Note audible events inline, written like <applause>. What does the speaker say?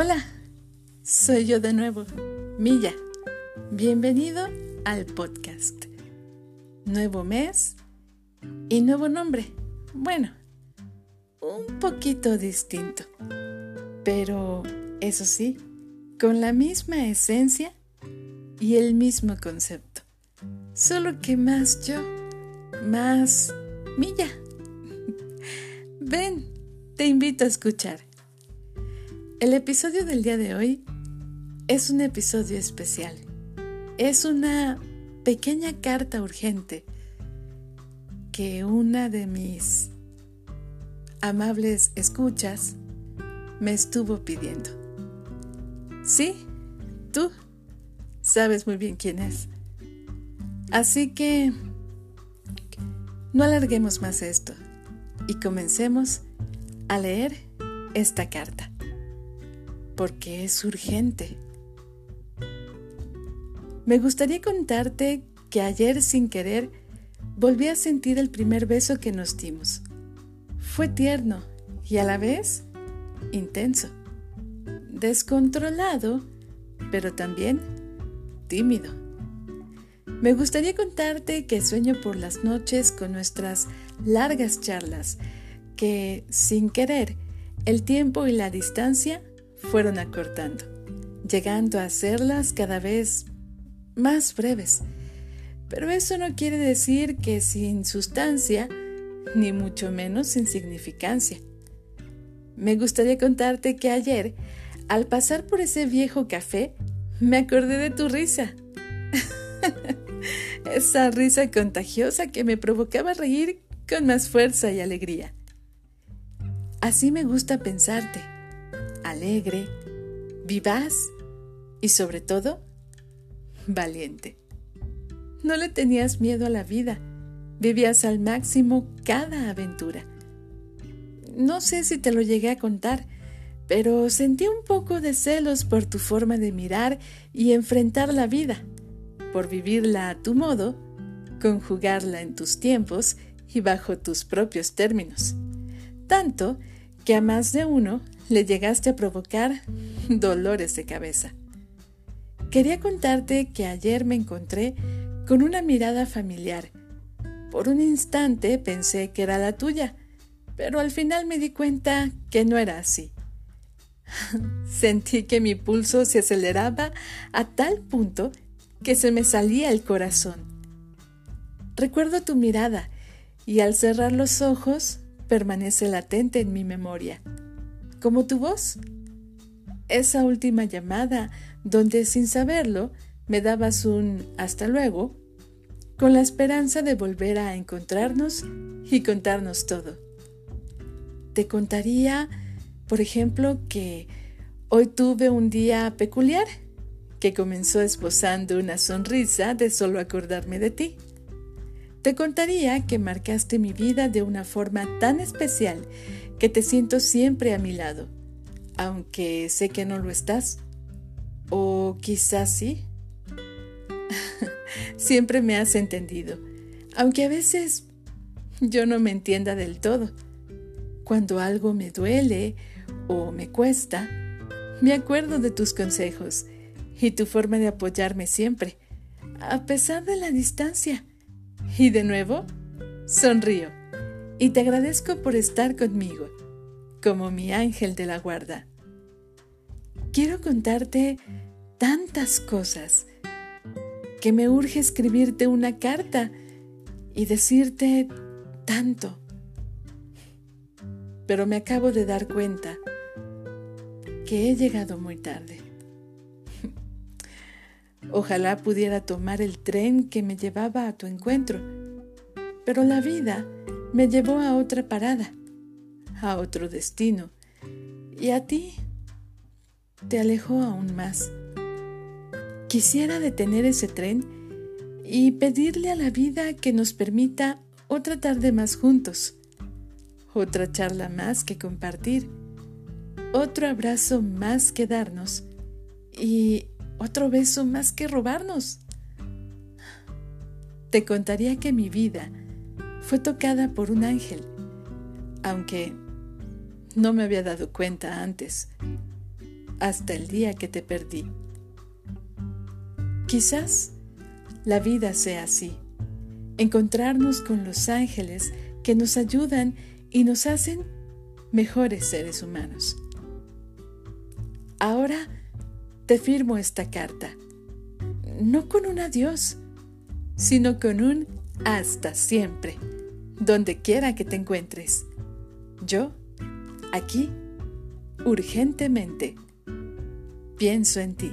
Hola, soy yo de nuevo, Milla. Bienvenido al podcast. Nuevo mes y nuevo nombre. Bueno, un poquito distinto. Pero, eso sí, con la misma esencia y el mismo concepto. Solo que más yo, más Milla. <laughs> Ven, te invito a escuchar. El episodio del día de hoy es un episodio especial. Es una pequeña carta urgente que una de mis amables escuchas me estuvo pidiendo. Sí, tú sabes muy bien quién es. Así que no alarguemos más esto y comencemos a leer esta carta porque es urgente. Me gustaría contarte que ayer sin querer volví a sentir el primer beso que nos dimos. Fue tierno y a la vez intenso, descontrolado, pero también tímido. Me gustaría contarte que sueño por las noches con nuestras largas charlas, que sin querer el tiempo y la distancia fueron acortando, llegando a hacerlas cada vez más breves. Pero eso no quiere decir que sin sustancia, ni mucho menos sin significancia. Me gustaría contarte que ayer, al pasar por ese viejo café, me acordé de tu risa. <laughs> Esa risa contagiosa que me provocaba reír con más fuerza y alegría. Así me gusta pensarte alegre, vivaz y sobre todo, valiente. No le tenías miedo a la vida, vivías al máximo cada aventura. No sé si te lo llegué a contar, pero sentí un poco de celos por tu forma de mirar y enfrentar la vida, por vivirla a tu modo, conjugarla en tus tiempos y bajo tus propios términos. Tanto que a más de uno le llegaste a provocar dolores de cabeza. Quería contarte que ayer me encontré con una mirada familiar. Por un instante pensé que era la tuya, pero al final me di cuenta que no era así. <laughs> Sentí que mi pulso se aceleraba a tal punto que se me salía el corazón. Recuerdo tu mirada y al cerrar los ojos permanece latente en mi memoria como tu voz. Esa última llamada donde sin saberlo me dabas un hasta luego, con la esperanza de volver a encontrarnos y contarnos todo. Te contaría, por ejemplo, que hoy tuve un día peculiar, que comenzó esbozando una sonrisa de solo acordarme de ti. Te contaría que marcaste mi vida de una forma tan especial que te siento siempre a mi lado, aunque sé que no lo estás. O quizás sí. <laughs> siempre me has entendido, aunque a veces yo no me entienda del todo. Cuando algo me duele o me cuesta, me acuerdo de tus consejos y tu forma de apoyarme siempre, a pesar de la distancia. Y de nuevo, sonrío y te agradezco por estar conmigo, como mi ángel de la guarda. Quiero contarte tantas cosas que me urge escribirte una carta y decirte tanto. Pero me acabo de dar cuenta que he llegado muy tarde. Ojalá pudiera tomar el tren que me llevaba a tu encuentro, pero la vida me llevó a otra parada, a otro destino, y a ti te alejó aún más. Quisiera detener ese tren y pedirle a la vida que nos permita otra tarde más juntos, otra charla más que compartir, otro abrazo más que darnos y otro beso más que robarnos. Te contaría que mi vida fue tocada por un ángel, aunque no me había dado cuenta antes. hasta el día que te perdí. Quizás la vida sea así, encontrarnos con los ángeles que nos ayudan y nos hacen mejores seres humanos. Ahora te firmo esta carta, no con un adiós, sino con un hasta siempre, donde quiera que te encuentres. Yo, aquí, urgentemente, pienso en ti.